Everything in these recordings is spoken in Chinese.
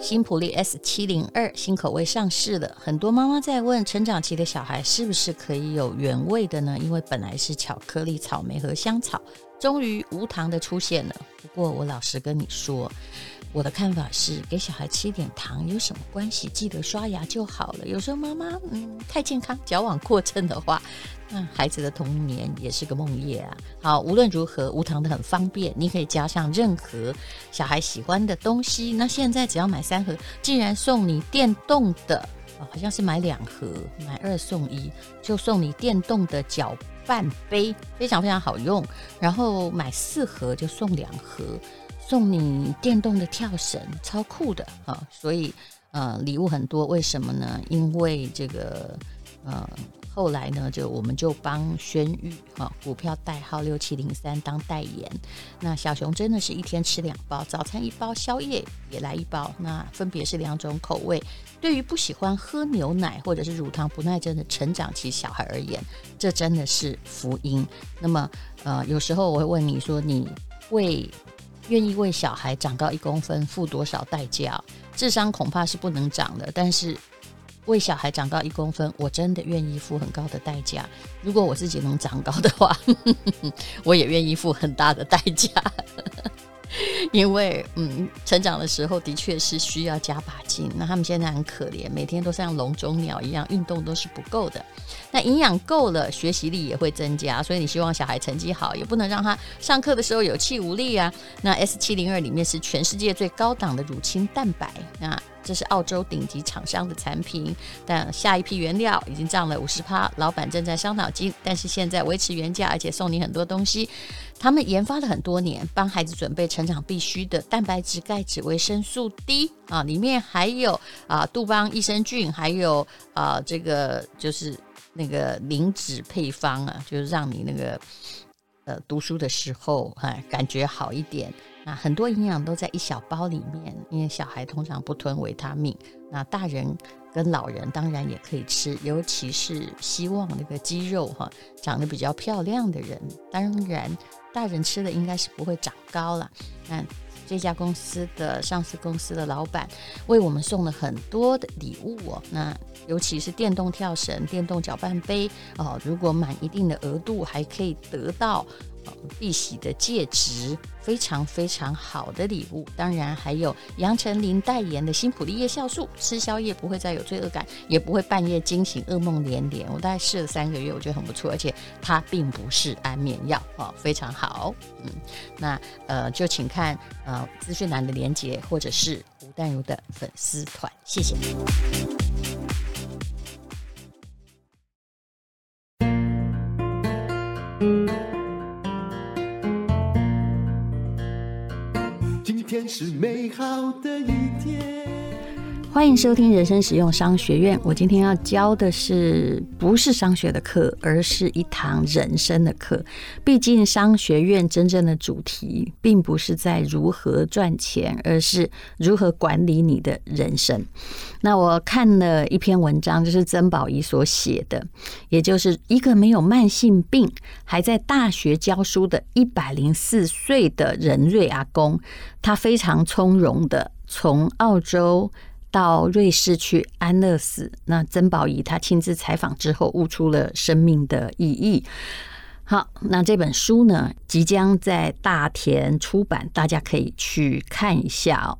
新普利 S 七零二新口味上市了，很多妈妈在问，成长期的小孩是不是可以有原味的呢？因为本来是巧克力、草莓和香草，终于无糖的出现了。不过我老实跟你说，我的看法是，给小孩吃一点糖有什么关系？记得刷牙就好了。有时候妈妈嗯太健康，矫枉过正的话。那孩子的童年也是个梦魇啊！好，无论如何，无糖的很方便，你可以加上任何小孩喜欢的东西。那现在只要买三盒，竟然送你电动的，哦，好像是买两盒买二送一，就送你电动的搅拌杯，非常非常好用。然后买四盒就送两盒，送你电动的跳绳，超酷的啊，所以呃，礼物很多，为什么呢？因为这个呃。后来呢，就我们就帮轩玉哈股票代号六七零三当代言。那小熊真的是一天吃两包，早餐一包，宵夜也来一包。那分别是两种口味。对于不喜欢喝牛奶或者是乳糖不耐症的成长期小孩而言，这真的是福音。那么呃，有时候我会问你说，你为愿意为小孩长高一公分付多少代价？智商恐怕是不能长的，但是。为小孩长高一公分，我真的愿意付很高的代价。如果我自己能长高的话，我也愿意付很大的代价。因为，嗯，成长的时候的确是需要加把劲。那他们现在很可怜，每天都像笼中鸟一样，运动都是不够的。那营养够了，学习力也会增加。所以你希望小孩成绩好，也不能让他上课的时候有气无力啊。那 S 七零二里面是全世界最高档的乳清蛋白啊。这是澳洲顶级厂商的产品，但下一批原料已经涨了五十趴，老板正在伤脑筋。但是现在维持原价，而且送你很多东西。他们研发了很多年，帮孩子准备成长必须的蛋白质、钙质、维生素 D 啊，里面还有啊杜邦益生菌，还有啊这个就是那个磷脂配方啊，就是让你那个呃读书的时候哎感觉好一点。那很多营养都在一小包里面，因为小孩通常不吞维他命，那大人跟老人当然也可以吃，尤其是希望那个肌肉哈长得比较漂亮的人，当然大人吃了应该是不会长高了。那这家公司的上市公司的老板为我们送了很多的礼物哦，那尤其是电动跳绳、电动搅拌杯哦，如果满一定的额度还可以得到。碧玺的戒指，非常非常好的礼物。当然还有杨丞琳代言的新普利夜酵素，吃宵夜不会再有罪恶感，也不会半夜惊醒噩梦连连。我大概试了三个月，我觉得很不错，而且它并不是安眠药哦，非常好。嗯，那呃就请看呃资讯栏的连接，或者是吴淡如的粉丝团，谢谢。欢迎收听人生实用商学院。我今天要教的是不是商学的课，而是一堂人生的课。毕竟商学院真正的主题并不是在如何赚钱，而是如何管理你的人生。那我看了一篇文章，就是曾宝仪所写的，也就是一个没有慢性病，还在大学教书的一百零四岁的任瑞阿公，他非常从容的从澳洲。到瑞士去安乐死，那曾宝仪她亲自采访之后，悟出了生命的意义。好，那这本书呢，即将在大田出版，大家可以去看一下哦。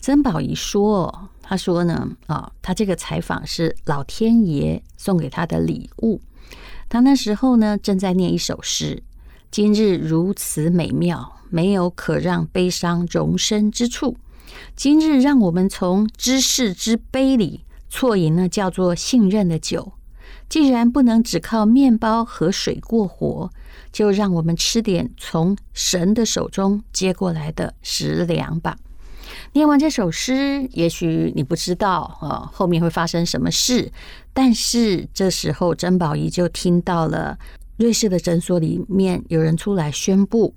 曾宝仪说：“他说呢，啊，他这个采访是老天爷送给他的礼物。他那时候呢，正在念一首诗：‘今日如此美妙，没有可让悲伤容身之处。’”今日让我们从知识之杯里啜饮那叫做信任的酒。既然不能只靠面包和水过活，就让我们吃点从神的手中接过来的食粮吧。念完这首诗，也许你不知道啊，后面会发生什么事。但是这时候，珍宝仪就听到了瑞士的诊所里面有人出来宣布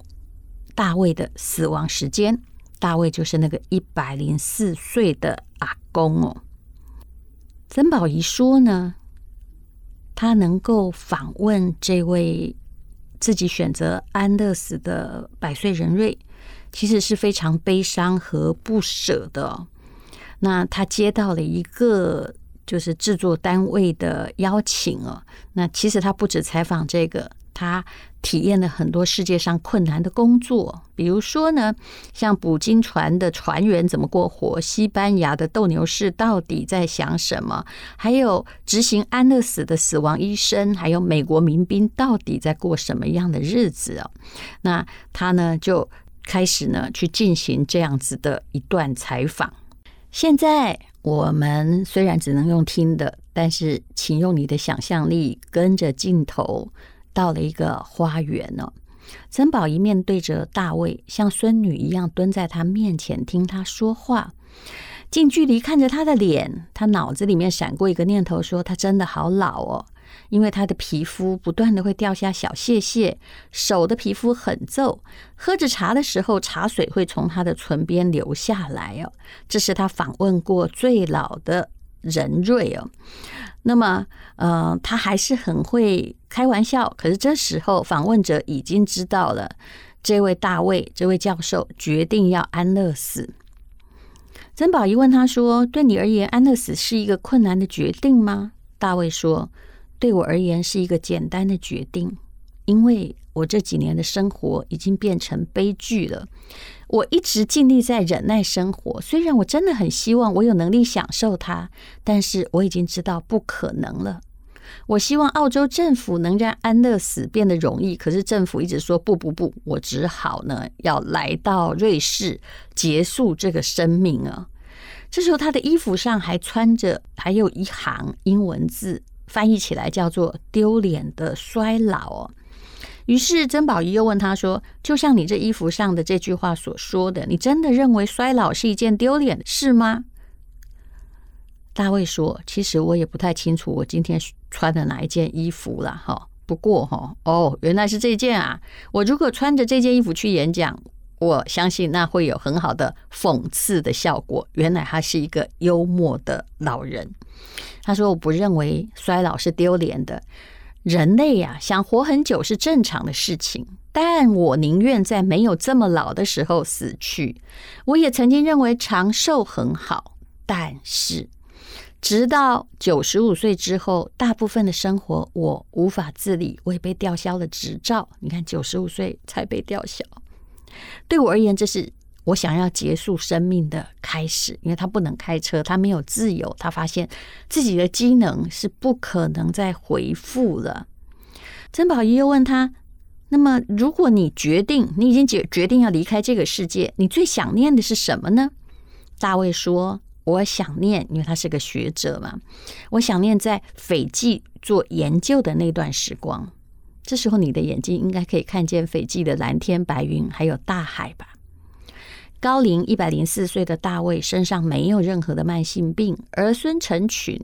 大卫的死亡时间。大卫就是那个一百零四岁的阿公哦。曾宝仪说呢，他能够访问这位自己选择安乐死的百岁人瑞，其实是非常悲伤和不舍的。那他接到了一个就是制作单位的邀请哦，那其实他不止采访这个。他体验了很多世界上困难的工作，比如说呢，像捕鲸船的船员怎么过活，西班牙的斗牛士到底在想什么，还有执行安乐死的死亡医生，还有美国民兵到底在过什么样的日子哦。那他呢就开始呢去进行这样子的一段采访。现在我们虽然只能用听的，但是请用你的想象力跟着镜头。到了一个花园哦，珍宝一面对着大卫，像孙女一样蹲在他面前听他说话，近距离看着他的脸，他脑子里面闪过一个念头，说他真的好老哦，因为他的皮肤不断的会掉下小屑屑，手的皮肤很皱，喝着茶的时候，茶水会从他的唇边流下来哦，这是他访问过最老的人瑞哦。那么，呃，他还是很会开玩笑。可是这时候，访问者已经知道了，这位大卫，这位教授决定要安乐死。曾宝仪问他说：“对你而言，安乐死是一个困难的决定吗？”大卫说：“对我而言，是一个简单的决定，因为我这几年的生活已经变成悲剧了。”我一直尽力在忍耐生活，虽然我真的很希望我有能力享受它，但是我已经知道不可能了。我希望澳洲政府能让安乐死变得容易，可是政府一直说不不不，我只好呢要来到瑞士结束这个生命啊。这时候他的衣服上还穿着还有一行英文字，翻译起来叫做“丢脸的衰老”哦。于是曾宝仪又问他说：“就像你这衣服上的这句话所说的，你真的认为衰老是一件丢脸的事吗？”大卫说：“其实我也不太清楚我今天穿的哪一件衣服了，哈。不过，哈，哦，原来是这件啊！我如果穿着这件衣服去演讲，我相信那会有很好的讽刺的效果。原来他是一个幽默的老人。”他说：“我不认为衰老是丢脸的。”人类呀，想活很久是正常的事情，但我宁愿在没有这么老的时候死去。我也曾经认为长寿很好，但是直到九十五岁之后，大部分的生活我无法自理，我也被吊销了执照。你看，九十五岁才被吊销，对我而言，这是。我想要结束生命的开始，因为他不能开车，他没有自由，他发现自己的机能是不可能再恢复了。曾宝仪又问他：“那么，如果你决定，你已经决决定要离开这个世界，你最想念的是什么呢？”大卫说：“我想念，因为他是个学者嘛，我想念在斐济做研究的那段时光。这时候，你的眼睛应该可以看见斐济的蓝天白云，还有大海吧。”高龄一百零四岁的大卫身上没有任何的慢性病，儿孙成群。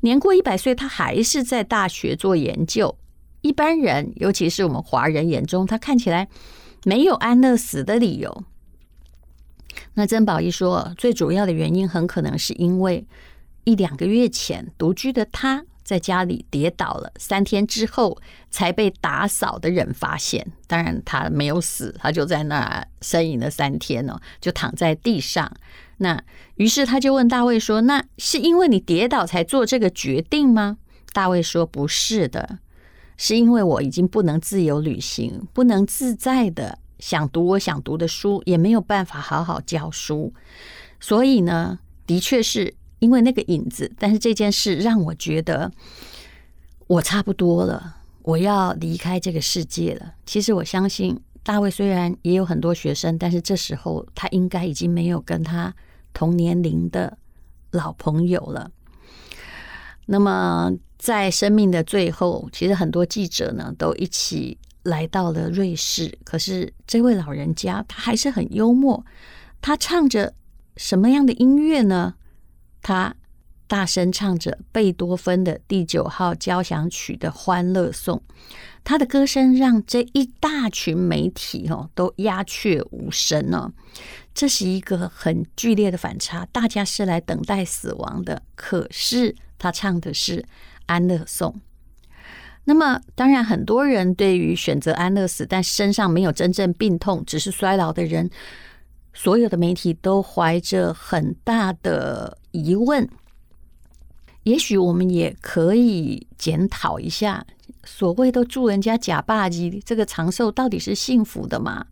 年过一百岁，他还是在大学做研究。一般人，尤其是我们华人眼中，他看起来没有安乐死的理由。那曾宝仪说，最主要的原因很可能是因为一两个月前独居的他。在家里跌倒了，三天之后才被打扫的人发现。当然，他没有死，他就在那呻吟了三天哦，就躺在地上。那于是他就问大卫说：“那是因为你跌倒才做这个决定吗？”大卫说：“不是的，是因为我已经不能自由旅行，不能自在的想读我想读的书，也没有办法好好教书。所以呢，的确是。”因为那个影子，但是这件事让我觉得我差不多了，我要离开这个世界了。其实我相信大卫虽然也有很多学生，但是这时候他应该已经没有跟他同年龄的老朋友了。那么在生命的最后，其实很多记者呢都一起来到了瑞士。可是这位老人家他还是很幽默，他唱着什么样的音乐呢？他大声唱着贝多芬的第九号交响曲的欢乐颂，他的歌声让这一大群媒体哦都鸦雀无声呢。这是一个很剧烈的反差，大家是来等待死亡的，可是他唱的是安乐颂。那么，当然，很多人对于选择安乐死，但身上没有真正病痛，只是衰老的人，所有的媒体都怀着很大的疑问。也许我们也可以检讨一下，所谓的祝人家假霸基，这个长寿到底是幸福的吗？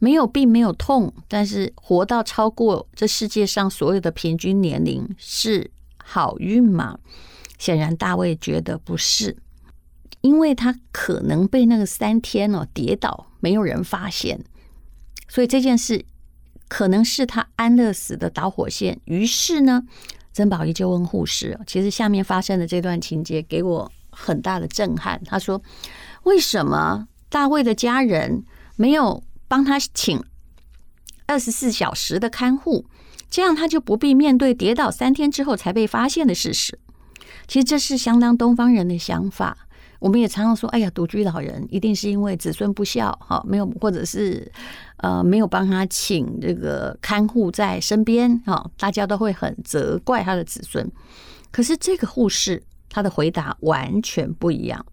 没有病，没有痛，但是活到超过这世界上所有的平均年龄是好运吗？显然，大卫觉得不是。因为他可能被那个三天哦跌倒，没有人发现，所以这件事可能是他安乐死的导火线。于是呢，曾宝仪就问护士：“其实下面发生的这段情节给我很大的震撼。”他说：“为什么大卫的家人没有帮他请二十四小时的看护，这样他就不必面对跌倒三天之后才被发现的事实？”其实这是相当东方人的想法。我们也常常说：“哎呀，独居老人一定是因为子孙不孝，哈，没有，或者是呃，没有帮他请这个看护在身边，哈，大家都会很责怪他的子孙。可是这个护士他的回答完全不一样。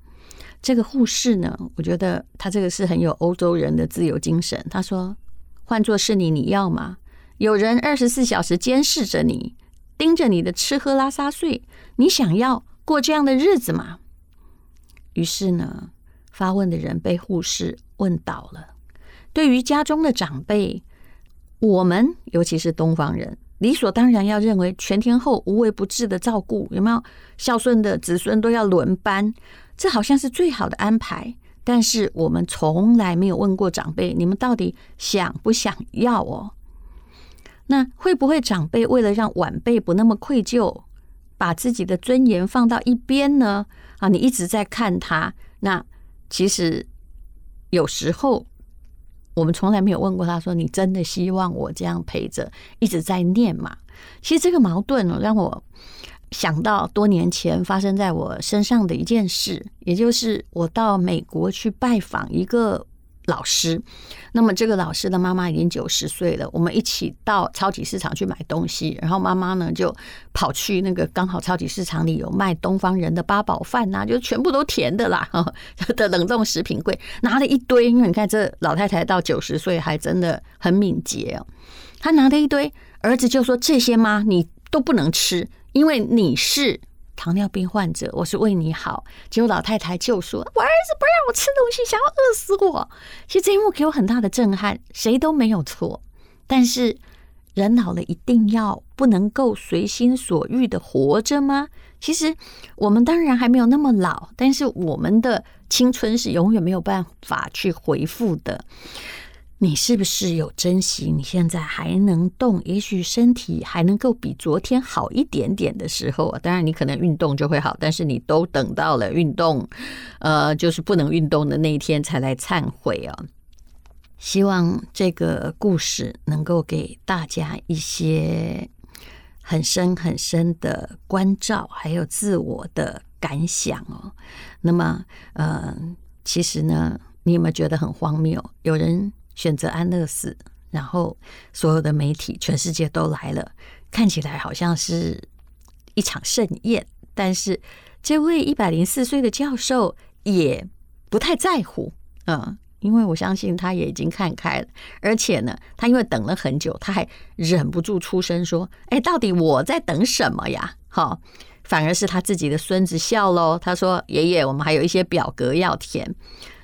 这个护士呢，我觉得他这个是很有欧洲人的自由精神。他说：‘换作是你，你要吗？有人二十四小时监视着你，盯着你的吃喝拉撒睡，你想要过这样的日子吗？’”于是呢，发问的人被护士问倒了。对于家中的长辈，我们尤其是东方人，理所当然要认为全天候无微不至的照顾，有没有孝顺的子孙都要轮班，这好像是最好的安排。但是我们从来没有问过长辈，你们到底想不想要哦？那会不会长辈为了让晚辈不那么愧疚，把自己的尊严放到一边呢？啊，你一直在看他，那其实有时候我们从来没有问过他说：“你真的希望我这样陪着，一直在念吗？”其实这个矛盾让我想到多年前发生在我身上的一件事，也就是我到美国去拜访一个。老师，那么这个老师的妈妈已经九十岁了。我们一起到超级市场去买东西，然后妈妈呢就跑去那个刚好超级市场里有卖东方人的八宝饭呐、就全部都甜的啦，的冷冻食品柜拿了一堆。因为你看这老太太到九十岁还真的很敏捷哦，她拿了一堆，儿子就说，这些吗？你都不能吃，因为你是。糖尿病患者，我是为你好。结果老太太就说：“我儿子不让我吃东西，想要饿死我。”其实这一幕给我很大的震撼。谁都没有错，但是人老了一定要不能够随心所欲的活着吗？其实我们当然还没有那么老，但是我们的青春是永远没有办法去回复的。你是不是有珍惜你现在还能动，也许身体还能够比昨天好一点点的时候啊？当然，你可能运动就会好，但是你都等到了运动，呃，就是不能运动的那一天才来忏悔啊。希望这个故事能够给大家一些很深很深的关照，还有自我的感想哦。那么，呃，其实呢，你有没有觉得很荒谬？有人。选择安乐死，然后所有的媒体，全世界都来了，看起来好像是一场盛宴。但是这位一百零四岁的教授也不太在乎，嗯，因为我相信他也已经看开了。而且呢，他因为等了很久，他还忍不住出声说：“哎，到底我在等什么呀？”好，反而是他自己的孙子笑喽。他说：“爷爷，我们还有一些表格要填。”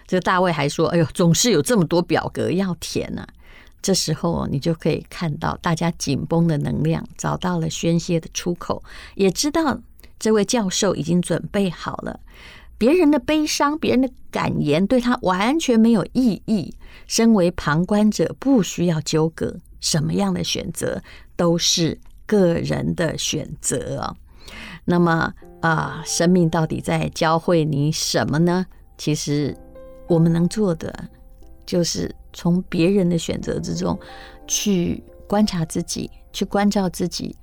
这大卫还说：“哎呦，总是有这么多表格要填呢。”这时候你就可以看到大家紧绷的能量找到了宣泄的出口，也知道这位教授已经准备好了。别人的悲伤、别人的感言对他完全没有意义。身为旁观者，不需要纠葛，什么样的选择都是个人的选择。那么啊，生命到底在教会你什么呢？其实。我们能做的，就是从别人的选择之中去观察自己，去关照自己，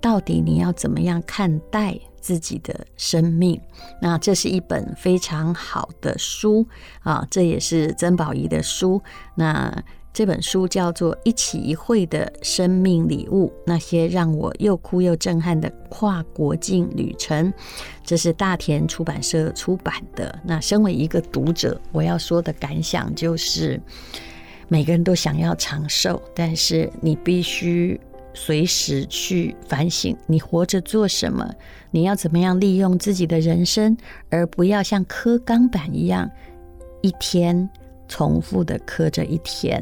到底你要怎么样看待自己的生命？那这是一本非常好的书啊，这也是曾宝仪的书。那这本书叫做《一起一会的生命礼物》，那些让我又哭又震撼的跨国境旅程，这是大田出版社出版的。那身为一个读者，我要说的感想就是，每个人都想要长寿，但是你必须随时去反省，你活着做什么？你要怎么样利用自己的人生，而不要像刻钢板一样，一天。重复的刻着一天，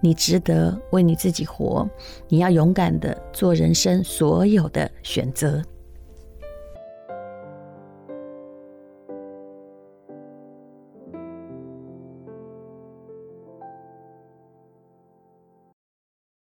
你值得为你自己活，你要勇敢的做人生所有的选择。